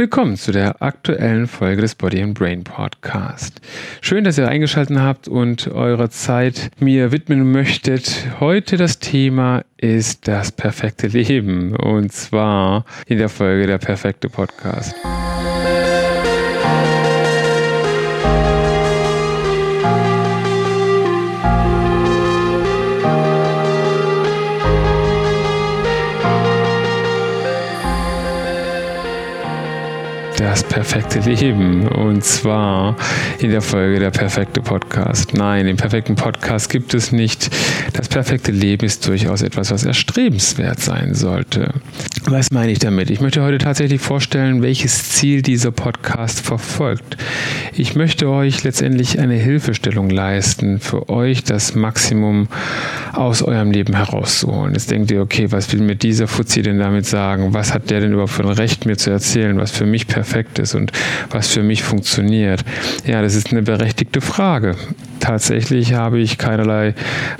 Willkommen zu der aktuellen Folge des Body and Brain Podcast. Schön, dass ihr eingeschaltet habt und eure Zeit mir widmen möchtet. Heute das Thema ist das perfekte Leben und zwar in der Folge der perfekte Podcast. Das perfekte Leben. Und zwar in der Folge der perfekte Podcast. Nein, den perfekten Podcast gibt es nicht. Das perfekte Leben ist durchaus etwas, was erstrebenswert sein sollte. Was meine ich damit? Ich möchte heute tatsächlich vorstellen, welches Ziel dieser Podcast verfolgt. Ich möchte euch letztendlich eine Hilfestellung leisten, für euch das Maximum aus eurem Leben herauszuholen. Jetzt denkt ihr, okay, was will mir dieser Fuzzi denn damit sagen? Was hat der denn überhaupt für ein Recht, mir zu erzählen, was für mich perfekt ist und was für mich funktioniert? Ja, das ist eine berechtigte Frage. Tatsächlich habe ich keinerlei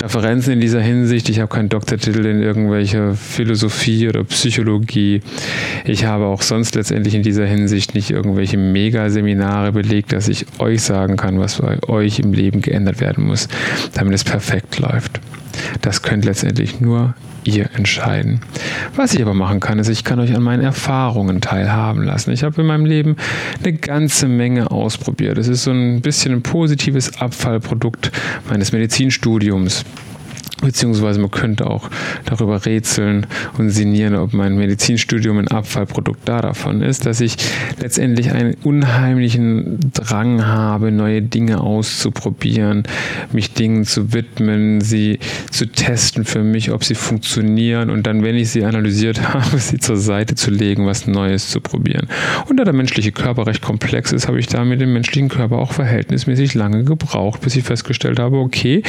Referenzen in dieser Hinsicht. Ich habe keinen Doktortitel in irgendwelcher Philosophie oder Psychologie. Ich habe auch sonst letztendlich in dieser Hinsicht nicht irgendwelche Megaseminare belegt, dass ich euch sagen kann, was bei euch im Leben geändert werden muss, damit es perfekt läuft. Das könnt letztendlich nur ihr entscheiden. Was ich aber machen kann, ist, ich kann euch an meinen Erfahrungen teilhaben lassen. Ich habe in meinem Leben eine ganze Menge ausprobiert. Es ist so ein bisschen ein positives Abfallprodukt meines Medizinstudiums. Beziehungsweise man könnte auch darüber rätseln und sinnieren, ob mein Medizinstudium ein Abfallprodukt da davon ist, dass ich letztendlich einen unheimlichen Drang habe, neue Dinge auszuprobieren, mich Dingen zu widmen, sie zu testen für mich, ob sie funktionieren und dann, wenn ich sie analysiert habe, sie zur Seite zu legen, was Neues zu probieren. Und da der menschliche Körper recht komplex ist, habe ich da mit dem menschlichen Körper auch verhältnismäßig lange gebraucht, bis ich festgestellt habe, okay,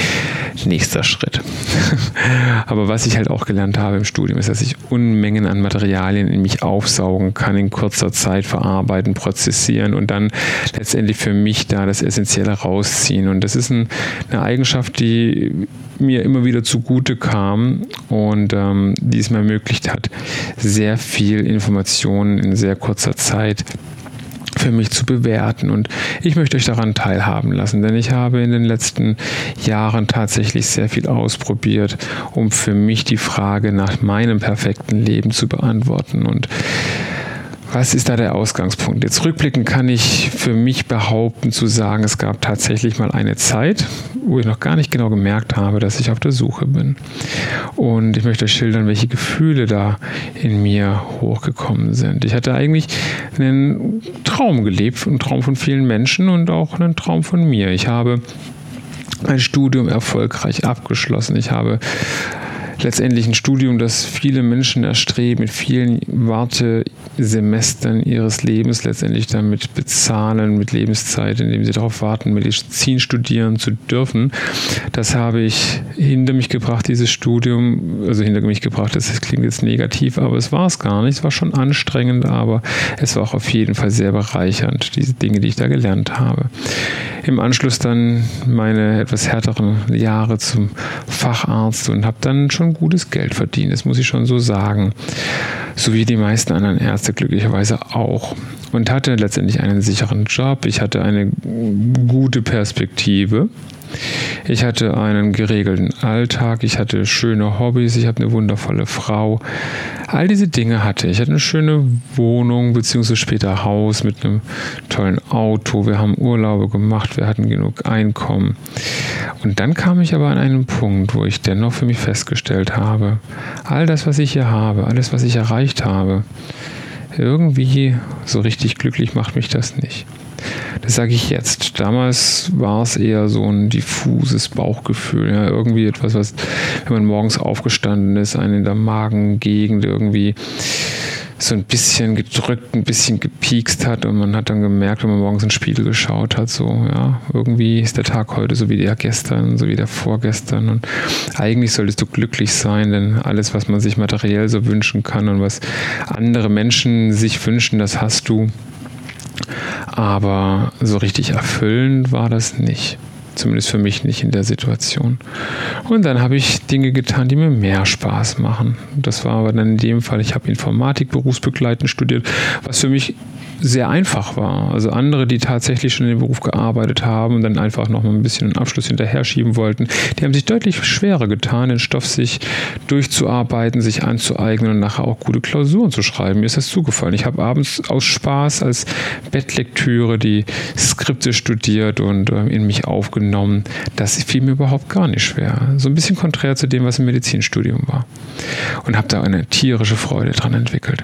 nächster Schritt. Aber was ich halt auch gelernt habe im Studium, ist, dass ich Unmengen an Materialien in mich aufsaugen kann, in kurzer Zeit verarbeiten, prozessieren und dann letztendlich für mich da das Essentielle rausziehen. Und das ist ein, eine Eigenschaft, die mir immer wieder zugute kam und ähm, die es mir ermöglicht hat, sehr viel Informationen in sehr kurzer Zeit für mich zu bewerten. Und ich möchte euch daran teilhaben lassen, denn ich habe in den letzten Jahren tatsächlich sehr viel ausprobiert, um für mich die Frage nach meinem perfekten Leben zu beantworten. Und was ist da der Ausgangspunkt? Jetzt rückblickend kann ich für mich behaupten zu sagen, es gab tatsächlich mal eine Zeit, wo ich noch gar nicht genau gemerkt habe, dass ich auf der Suche bin. Und ich möchte schildern, welche Gefühle da in mir hochgekommen sind. Ich hatte eigentlich einen Traum gelebt, einen Traum von vielen Menschen und auch einen Traum von mir. Ich habe mein Studium erfolgreich abgeschlossen. Ich habe letztendlich ein Studium, das viele Menschen erstreben, mit vielen Wartesemestern ihres Lebens letztendlich damit bezahlen, mit Lebenszeit, indem sie darauf warten, Medizin studieren zu dürfen. Das habe ich hinter mich gebracht, dieses Studium, also hinter mich gebracht, das klingt jetzt negativ, aber es war es gar nicht. Es war schon anstrengend, aber es war auch auf jeden Fall sehr bereichernd, diese Dinge, die ich da gelernt habe. Im Anschluss dann meine etwas härteren Jahre zum Facharzt und habe dann schon gutes Geld verdient, das muss ich schon so sagen. So wie die meisten anderen Ärzte glücklicherweise auch. Und hatte letztendlich einen sicheren Job. Ich hatte eine gute Perspektive. Ich hatte einen geregelten Alltag, ich hatte schöne Hobbys, ich habe eine wundervolle Frau. All diese Dinge hatte ich. Ich hatte eine schöne Wohnung beziehungsweise später Haus mit einem tollen Auto. Wir haben Urlaube gemacht, wir hatten genug Einkommen. Und dann kam ich aber an einen Punkt, wo ich dennoch für mich festgestellt habe, all das, was ich hier habe, alles, was ich erreicht habe, irgendwie so richtig glücklich macht mich das nicht. Das sage ich jetzt. Damals war es eher so ein diffuses Bauchgefühl. Ja, irgendwie etwas, was, wenn man morgens aufgestanden ist, einen in der Magengegend irgendwie so ein bisschen gedrückt, ein bisschen gepiekst hat und man hat dann gemerkt, wenn man morgens in den Spiegel geschaut hat, so, ja, irgendwie ist der Tag heute so wie der gestern, so wie der vorgestern und eigentlich solltest du glücklich sein, denn alles, was man sich materiell so wünschen kann und was andere Menschen sich wünschen, das hast du. Aber so richtig erfüllend war das nicht. Zumindest für mich nicht in der Situation. Und dann habe ich Dinge getan, die mir mehr Spaß machen. Das war aber dann in dem Fall, ich habe Informatik berufsbegleitend studiert, was für mich sehr einfach war. Also andere, die tatsächlich schon in dem Beruf gearbeitet haben und dann einfach noch mal ein bisschen einen Abschluss hinterher schieben wollten, die haben sich deutlich schwerer getan, den Stoff sich durchzuarbeiten, sich anzueignen und nachher auch gute Klausuren zu schreiben. Mir ist das zugefallen. Ich habe abends aus Spaß als Bettlektüre die Skripte studiert und äh, in mich aufgenommen. Das fiel mir überhaupt gar nicht schwer. So ein bisschen konträr zu dem, was im Medizinstudium war. Und habe da eine tierische Freude dran entwickelt.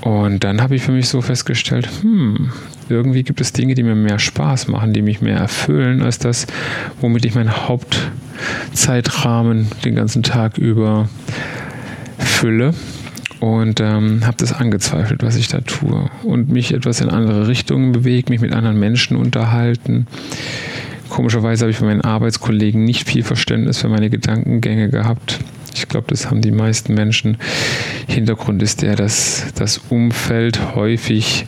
Und dann habe ich für mich so festgestellt, hm, irgendwie gibt es Dinge, die mir mehr Spaß machen, die mich mehr erfüllen, als das, womit ich meinen Hauptzeitrahmen den ganzen Tag über fülle. Und ähm, habe das angezweifelt, was ich da tue. Und mich etwas in andere Richtungen bewegt, mich mit anderen Menschen unterhalten. Komischerweise habe ich von meinen Arbeitskollegen nicht viel Verständnis für meine Gedankengänge gehabt. Ich glaube, das haben die meisten Menschen. Hintergrund ist der, dass das Umfeld häufig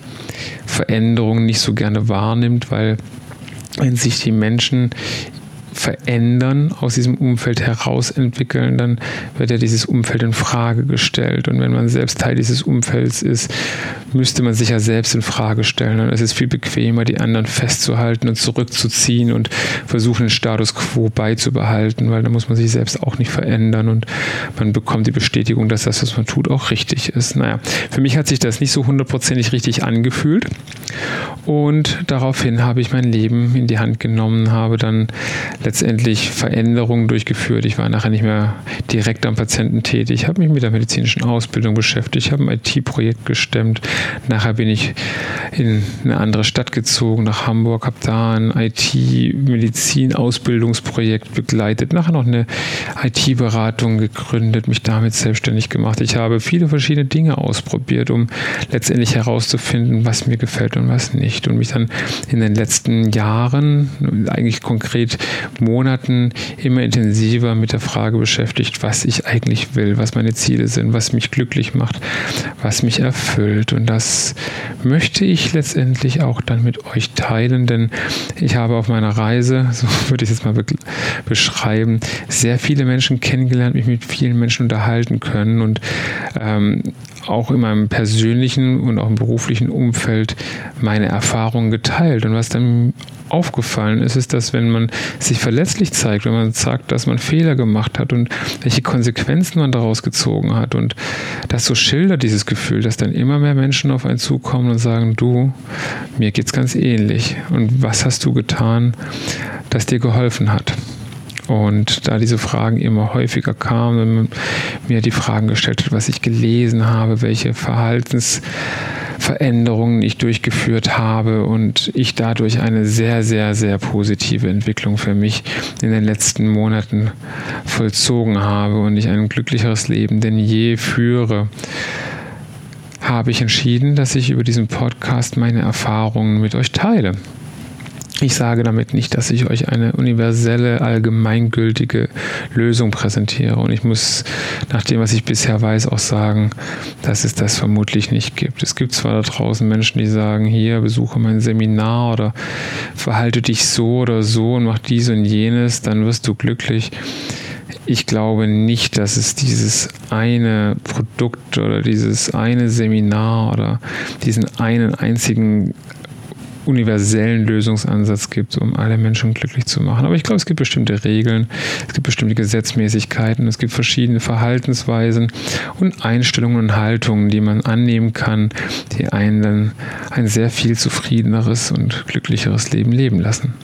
Veränderungen nicht so gerne wahrnimmt, weil wenn sich die Menschen verändern, aus diesem Umfeld heraus entwickeln, dann wird ja dieses Umfeld in Frage gestellt. Und wenn man selbst Teil dieses Umfelds ist, müsste man sich ja selbst in Frage stellen. Und es ist viel bequemer, die anderen festzuhalten und zurückzuziehen und versuchen, den Status quo beizubehalten, weil da muss man sich selbst auch nicht verändern und man bekommt die Bestätigung, dass das, was man tut, auch richtig ist. Naja, für mich hat sich das nicht so hundertprozentig richtig angefühlt. Und daraufhin habe ich mein Leben in die Hand genommen, habe dann letztendlich Veränderungen durchgeführt. Ich war nachher nicht mehr direkt am Patienten tätig, habe mich mit der medizinischen Ausbildung beschäftigt, habe ein IT-Projekt gestemmt. Nachher bin ich in eine andere Stadt gezogen, nach Hamburg, habe da ein IT-Medizin-Ausbildungsprojekt begleitet, nachher noch eine IT-Beratung gegründet, mich damit selbstständig gemacht. Ich habe viele verschiedene Dinge ausprobiert, um letztendlich herauszufinden, was mir gefällt und was nicht. Und mich dann in den letzten Jahren, eigentlich konkret Monaten immer intensiver mit der Frage beschäftigt, was ich eigentlich will, was meine Ziele sind, was mich glücklich macht, was mich erfüllt. Und das möchte ich letztendlich auch dann mit euch teilen, denn ich habe auf meiner Reise, so würde ich es jetzt mal beschreiben, sehr viele Menschen kennengelernt, mich mit vielen Menschen unterhalten können und ähm, auch in meinem persönlichen und auch im beruflichen Umfeld meine Erfahrungen geteilt. Und was dann aufgefallen ist, ist, dass wenn man sich verletzlich zeigt, wenn man sagt, dass man Fehler gemacht hat und welche Konsequenzen man daraus gezogen hat und das so schildert, dieses Gefühl, dass dann immer mehr Menschen auf einen zukommen und sagen, du, mir geht's ganz ähnlich. Und was hast du getan, das dir geholfen hat? Und da diese Fragen immer häufiger kamen, mir die Fragen gestellt hat, was ich gelesen habe, welche Verhaltensveränderungen ich durchgeführt habe und ich dadurch eine sehr, sehr, sehr positive Entwicklung für mich in den letzten Monaten vollzogen habe und ich ein glücklicheres Leben denn je führe, habe ich entschieden, dass ich über diesen Podcast meine Erfahrungen mit euch teile. Ich sage damit nicht, dass ich euch eine universelle, allgemeingültige Lösung präsentiere. Und ich muss nach dem, was ich bisher weiß, auch sagen, dass es das vermutlich nicht gibt. Es gibt zwar da draußen Menschen, die sagen, hier, besuche mein Seminar oder verhalte dich so oder so und mach dies und jenes, dann wirst du glücklich. Ich glaube nicht, dass es dieses eine Produkt oder dieses eine Seminar oder diesen einen einzigen universellen Lösungsansatz gibt, um alle Menschen glücklich zu machen. Aber ich glaube, es gibt bestimmte Regeln, es gibt bestimmte Gesetzmäßigkeiten, es gibt verschiedene Verhaltensweisen und Einstellungen und Haltungen, die man annehmen kann, die einen dann ein sehr viel zufriedeneres und glücklicheres Leben leben lassen.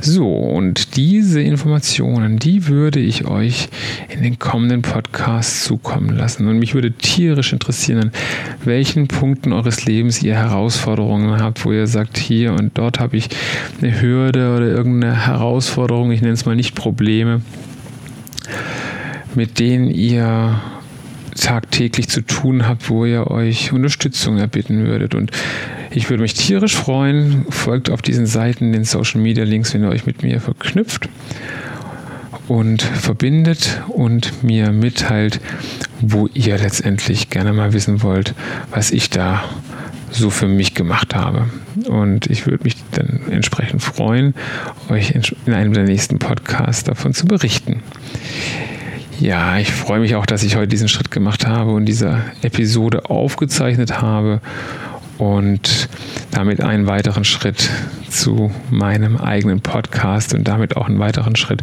So, und diese Informationen, die würde ich euch in den kommenden Podcasts zukommen lassen. Und mich würde tierisch interessieren, an welchen Punkten eures Lebens ihr Herausforderungen habt, wo ihr sagt, hier und dort habe ich eine Hürde oder irgendeine Herausforderung, ich nenne es mal nicht Probleme, mit denen ihr tagtäglich zu tun habt, wo ihr euch Unterstützung erbitten würdet. Und ich würde mich tierisch freuen. Folgt auf diesen Seiten den Social Media Links, wenn ihr euch mit mir verknüpft und verbindet und mir mitteilt, wo ihr letztendlich gerne mal wissen wollt, was ich da so für mich gemacht habe. Und ich würde mich dann entsprechend freuen, euch in einem der nächsten Podcasts davon zu berichten. Ja, ich freue mich auch, dass ich heute diesen Schritt gemacht habe und diese Episode aufgezeichnet habe und damit einen weiteren Schritt zu meinem eigenen Podcast und damit auch einen weiteren Schritt,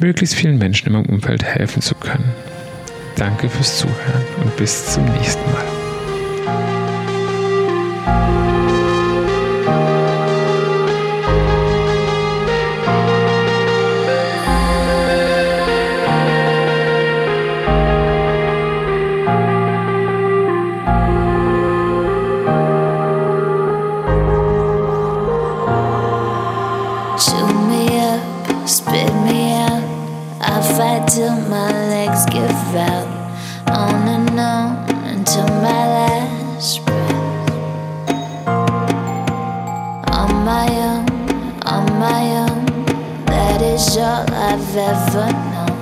möglichst vielen Menschen in meinem Umfeld helfen zu können. Danke fürs Zuhören und bis zum nächsten Mal. all I've ever known.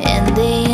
In the